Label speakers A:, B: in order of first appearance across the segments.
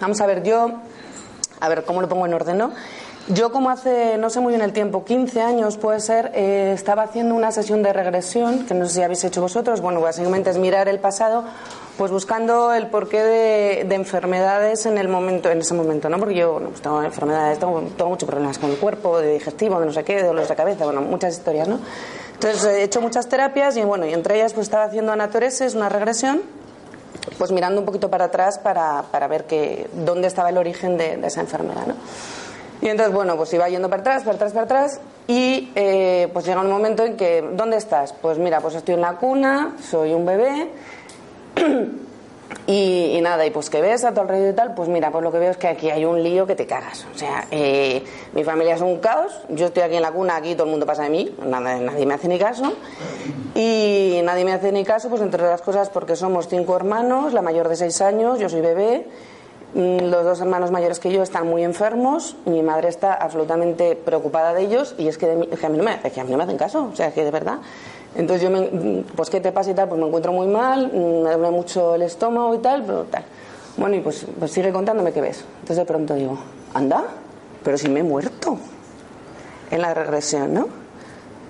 A: Vamos a ver, yo, a ver, ¿cómo lo pongo en orden, no? Yo como hace, no sé muy bien el tiempo, 15 años puede ser, eh, estaba haciendo una sesión de regresión, que no sé si habéis hecho vosotros, bueno, básicamente es mirar el pasado, pues buscando el porqué de, enfermedades en el momento, en ese momento, ¿no? Porque yo, bueno, pues tengo enfermedades, tengo, muchos problemas con el cuerpo, de digestivo, de no sé qué, de dolores de cabeza, bueno, muchas historias, ¿no? Entonces he hecho muchas terapias y bueno, y entre ellas pues estaba haciendo anatoresis, una regresión, pues mirando un poquito para atrás para, para ver que, dónde estaba el origen de, esa enfermedad. ¿no? Y entonces, bueno, pues iba yendo para atrás, para atrás, para atrás, y eh, pues llega un momento en que, ¿dónde estás? Pues mira, pues estoy en la cuna, soy un bebé, y, nada, y pues que ves a tu alrededor y tal, pues mira, pues lo que veo es que aquí hay un lío que te cagas. O sea, eh, mi familia es un caos, yo estoy aquí en la cuna, aquí todo el mundo pasa de mí, nada, nadie me hace ni caso. Y nadie me hace ni caso, pues entre otras cosas porque somos cinco hermanos, la mayor de seis años, yo soy bebé, los dos hermanos mayores que yo están muy enfermos, mi madre está absolutamente preocupada de ellos y es que, a, mí no me, que a hacen caso, o sea, que de verdad. Entonces yo, me, pues ¿qué te pasa y tal? Pues me encuentro muy mal, me duele mucho el estómago y tal, pero tal. Bueno, y pues, pues sigue contándome qué ves. Entonces de pronto digo, anda, pero si me he muerto en la regresión, ¿no?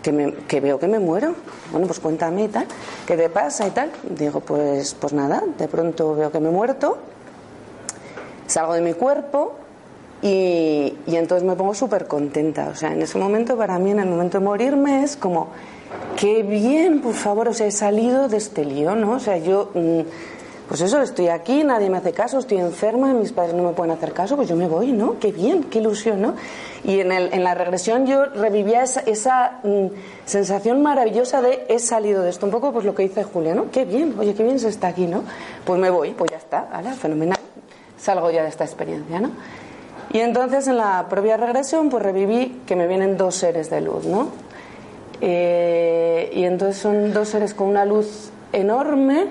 A: Que, me, que veo que me muero. Bueno, pues cuéntame y tal, ¿qué te pasa y tal? Digo, pues, pues nada, de pronto veo que me he muerto, salgo de mi cuerpo y, entonces me pongo súper contenta. O sea, en ese momento, para mí, en el momento de morirme, es como qué bien, por favor, o sea, he salido de este lío, ¿no? O sea, yo, mm, pues eso, estoy aquí, nadie me hace caso, estoy enferma, mis padres no me pueden hacer caso, pues yo me voy, ¿no? Qué bien, qué ilusión, ¿no? Y en, el, en la regresión yo revivía esa, esa mm, sensación maravillosa de he salido de esto, un poco pues lo que dice Julia, ¿no? Qué bien, oye, qué bien se está aquí, ¿no? Pues me voy, pues ya está, ¿vale? Fenomenal, salgo ya de esta experiencia, ¿no? Y entonces en la propia regresión pues reviví que me vienen dos seres de luz, ¿no? Eh, y entonces son dos seres con una luz enorme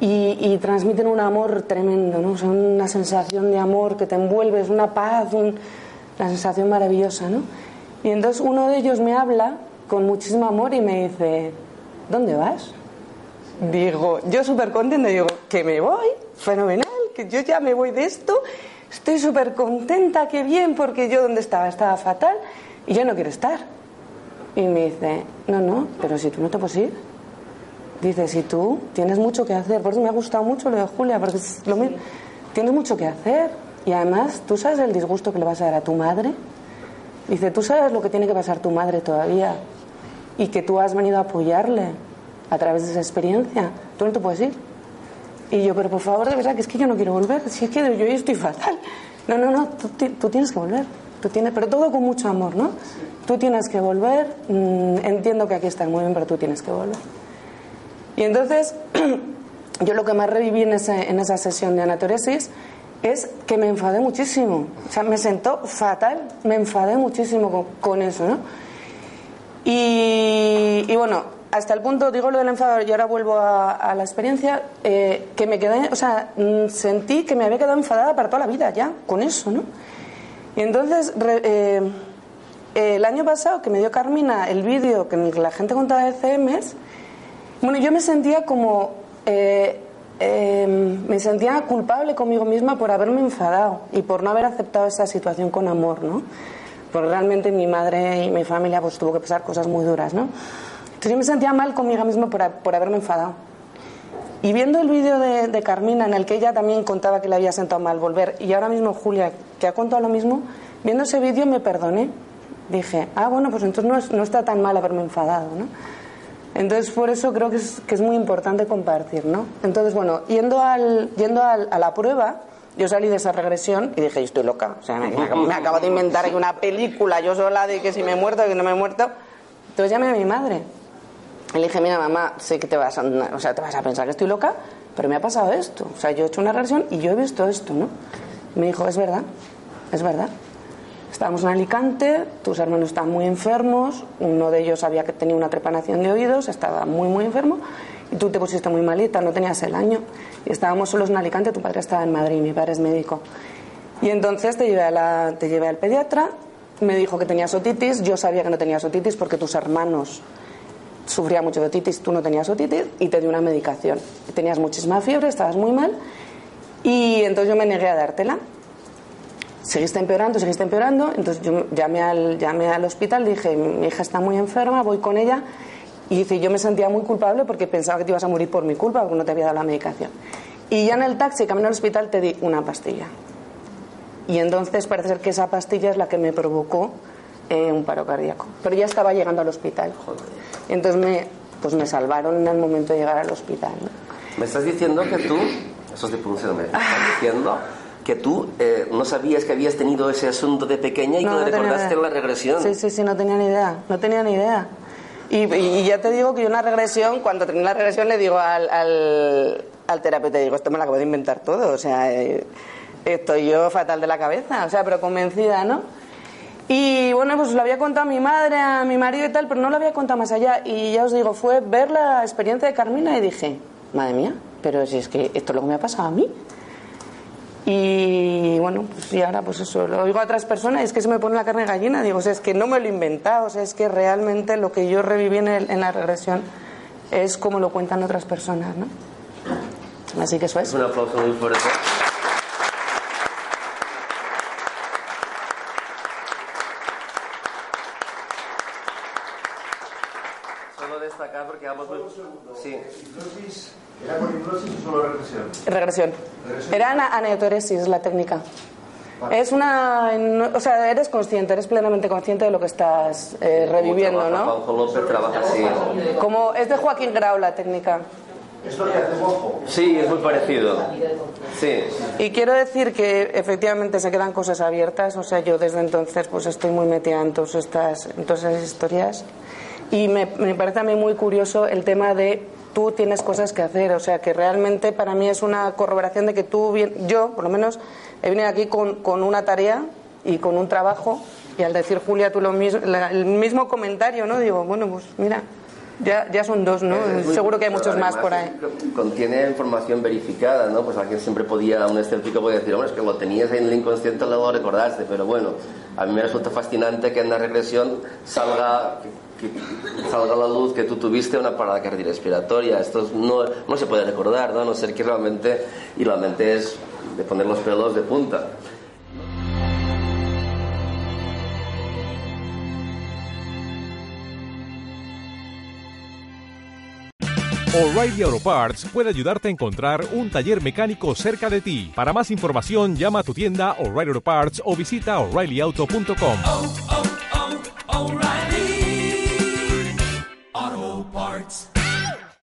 A: y, transmiten un amor tremendo, ¿no? una sensación de amor que te envuelve, es una paz, una sensación maravillosa, ¿no? Y entonces uno de ellos me habla con muchísimo amor y me dice, ¿dónde vas? Digo, yo súper contenta, digo, que me voy, fenomenal, que yo ya me voy de esto, estoy súper contenta, qué bien, porque yo donde estaba estaba fatal y yo no quiero estar. Y me dice, no, no, pero si tú no te puedes ir. Dice, si tú tienes mucho que hacer, por eso me ha gustado mucho lo de Julia, porque es lo mismo. Tienes mucho que hacer. Y además, ¿tú sabes el disgusto que le vas a dar a tu madre? Dice, ¿tú sabes lo que tiene que pasar tu madre todavía? Y que tú has venido a apoyarle a través de esa experiencia. Tú no te puedes ir. Y yo, pero por favor, de verdad, que es que yo no quiero volver. Si es que yo estoy fatal. No, no, no, tú, tienes que volver. Tú tienes, pero todo con mucho amor, ¿no? Tú tienes que volver, mm, entiendo que aquí estás muy bien, pero tú tienes que volver. Y entonces, yo lo que más reviví en, en esa sesión de anatoresis es que me enfadé muchísimo. O sea, me sentó fatal, me enfadé muchísimo con, eso, ¿no? Y, bueno, hasta el punto, digo lo del enfado y ahora vuelvo a, la experiencia, eh, que me quedé, o sea, mm, sentí que me había quedado enfadada para toda la vida ya, con eso, ¿no? Y entonces, eh, el año pasado que me dio Carmina el vídeo que la gente contaba de CMs, bueno, yo me sentía como. Eh, em, me sentía culpable conmigo misma por haberme enfadado y por no haber aceptado esa situación con amor, ¿no? Porque realmente mi madre y mi familia pues tuvo que pasar cosas muy duras, ¿no? Entonces yo me sentía mal conmigo mismo por, por haberme enfadado. Y viendo el vídeo de, de, Carmina en el que ella también contaba que le había sentado mal volver, y ahora mismo Julia, que ha contado lo mismo, viendo ese vídeo me perdoné. Dije, ah, bueno, pues entonces no, no está tan mal haberme enfadado, ¿no? Entonces, por eso creo que es, que es muy importante compartir, ¿no? Entonces, bueno, yendo, al, yendo al, a la prueba, yo salí de esa regresión y dije, yo estoy loca. O sea, me, me, acabo de inventar una película yo sola de que si me he muerto, que no me he muerto. Entonces llamé a mi madre. Le dije, mira, mamá, sé que te vas, a, o sea, te vas a pensar que estoy loca, pero me ha pasado esto. O sea, yo he hecho una regresión y yo he visto esto, ¿no? Y me dijo, es verdad, es verdad. Estábamos en Alicante, tus hermanos estaban muy enfermos, uno de ellos había que tenía una trepanación de oídos, estaba muy, muy enfermo, y tú te pusiste muy malita, no tenías el año, y estábamos solos en Alicante, tu padre estaba en Madrid, mi padre es médico. Y entonces te llevé, a la, te llevé al pediatra, me dijo que tenías otitis, yo sabía que no tenías otitis porque tus hermanos sufrían mucho de otitis, tú no tenías otitis, y te dio una medicación. Tenías muchísima fiebre, estabas muy mal, y entonces yo me negué a dártela seguiste empeorando, seguiste empeorando. Entonces yo llamé al, llamé al hospital, dije, mi hija está muy enferma, voy con ella. Y dice, yo me sentía muy culpable porque pensaba que te ibas a morir por mi culpa, porque no te había dado la medicación. Y ya en el taxi, camino al hospital, te di una pastilla. Y entonces parece ser que esa pastilla es la que me provocó eh, un paro cardíaco. Pero ya estaba llegando al hospital. Entonces me, pues me salvaron en el momento de llegar al hospital. ¿no?
B: Me estás diciendo que tú, eso es de pronunciación, me estás diciendo que tú eh, no sabías que habías tenido ese asunto de pequeña y
A: No,
B: que
A: no
B: te
A: tenía
B: recordaste
A: idea.
B: la regresión.
A: Sí, sí, sí, no tenía ni idea, no tenía ni idea. Y, y- ya te digo que yo una regresión, cuando terminé la regresión le digo al, al, al terapeuta, digo, esto me lo acabo de inventar todo, o sea, eh, estoy yo fatal de la cabeza, o sea, pero convencida, ¿no? Y bueno, pues lo había contado a mi madre, a mi marido y tal, pero no lo había contado más allá. Y ya os digo, fue ver la experiencia de Carmina y dije, madre mía, pero si es que esto es lo que me ha pasado a mí. Y bueno, pues y ahora pues eso, lo oigo a otras personas y es que se me pone la carne gallina. Digo, o sea, es que no me lo he inventado, o sea, es que realmente lo que yo reviví en, el- en la regresión es como lo cuentan otras personas, ¿no? Así que eso es.
B: Un aplauso muy fuerte. Solo
C: ¿Era con hipnosis o solo regresión?
A: Regresión. Era ana- aneotoresis la técnica. Es una. no- O sea, eres consciente, eres plenamente consciente de lo que estás eh, reviviendo, ¿no?
B: Juanjo López trabaja así.
A: Como es de Joaquín Grau la técnica.
C: ¿Es lo que hace Juanjo?
B: Sí, es muy parecido. Sí.
A: Y quiero decir que efectivamente se quedan cosas abiertas, o sea, yo desde entonces pues estoy muy metida en todas estas, en todas esas historias y me, me parece a mí muy curioso el tema de tú tienes cosas que hacer, o sea, que realmente para mí es una corroboración de que tú, bien- yo por lo menos, he venido aquí con, con una tarea y con un trabajo y al decir Julia tú lo mismo, la- el mismo comentario, ¿no? Digo, bueno, pues mira, ya, ya son dos, ¿no?
B: Muy
A: Seguro que hay muchos más por ahí.
B: Contiene información verificada, ¿no? Pues alguien siempre podía, un escéptico podía decir, hombre, es que lo tenías ahí en el inconsciente, luego lo recordaste, pero bueno, a mí me resulta fascinante que en la regresión salga, que, salga a la luz que tú tuviste una parada cardiorrespiratoria. Esto es- no, no se puede recordar, ¿no? A no ser que realmente, y realmente es de poner los pelos de punta.
D: O'Reilly Auto Parts puede ayudarte a encontrar un taller mecánico cerca de ti. Para más información, llama a tu tienda O'Reilly Auto Parts o visita oreillyauto.com.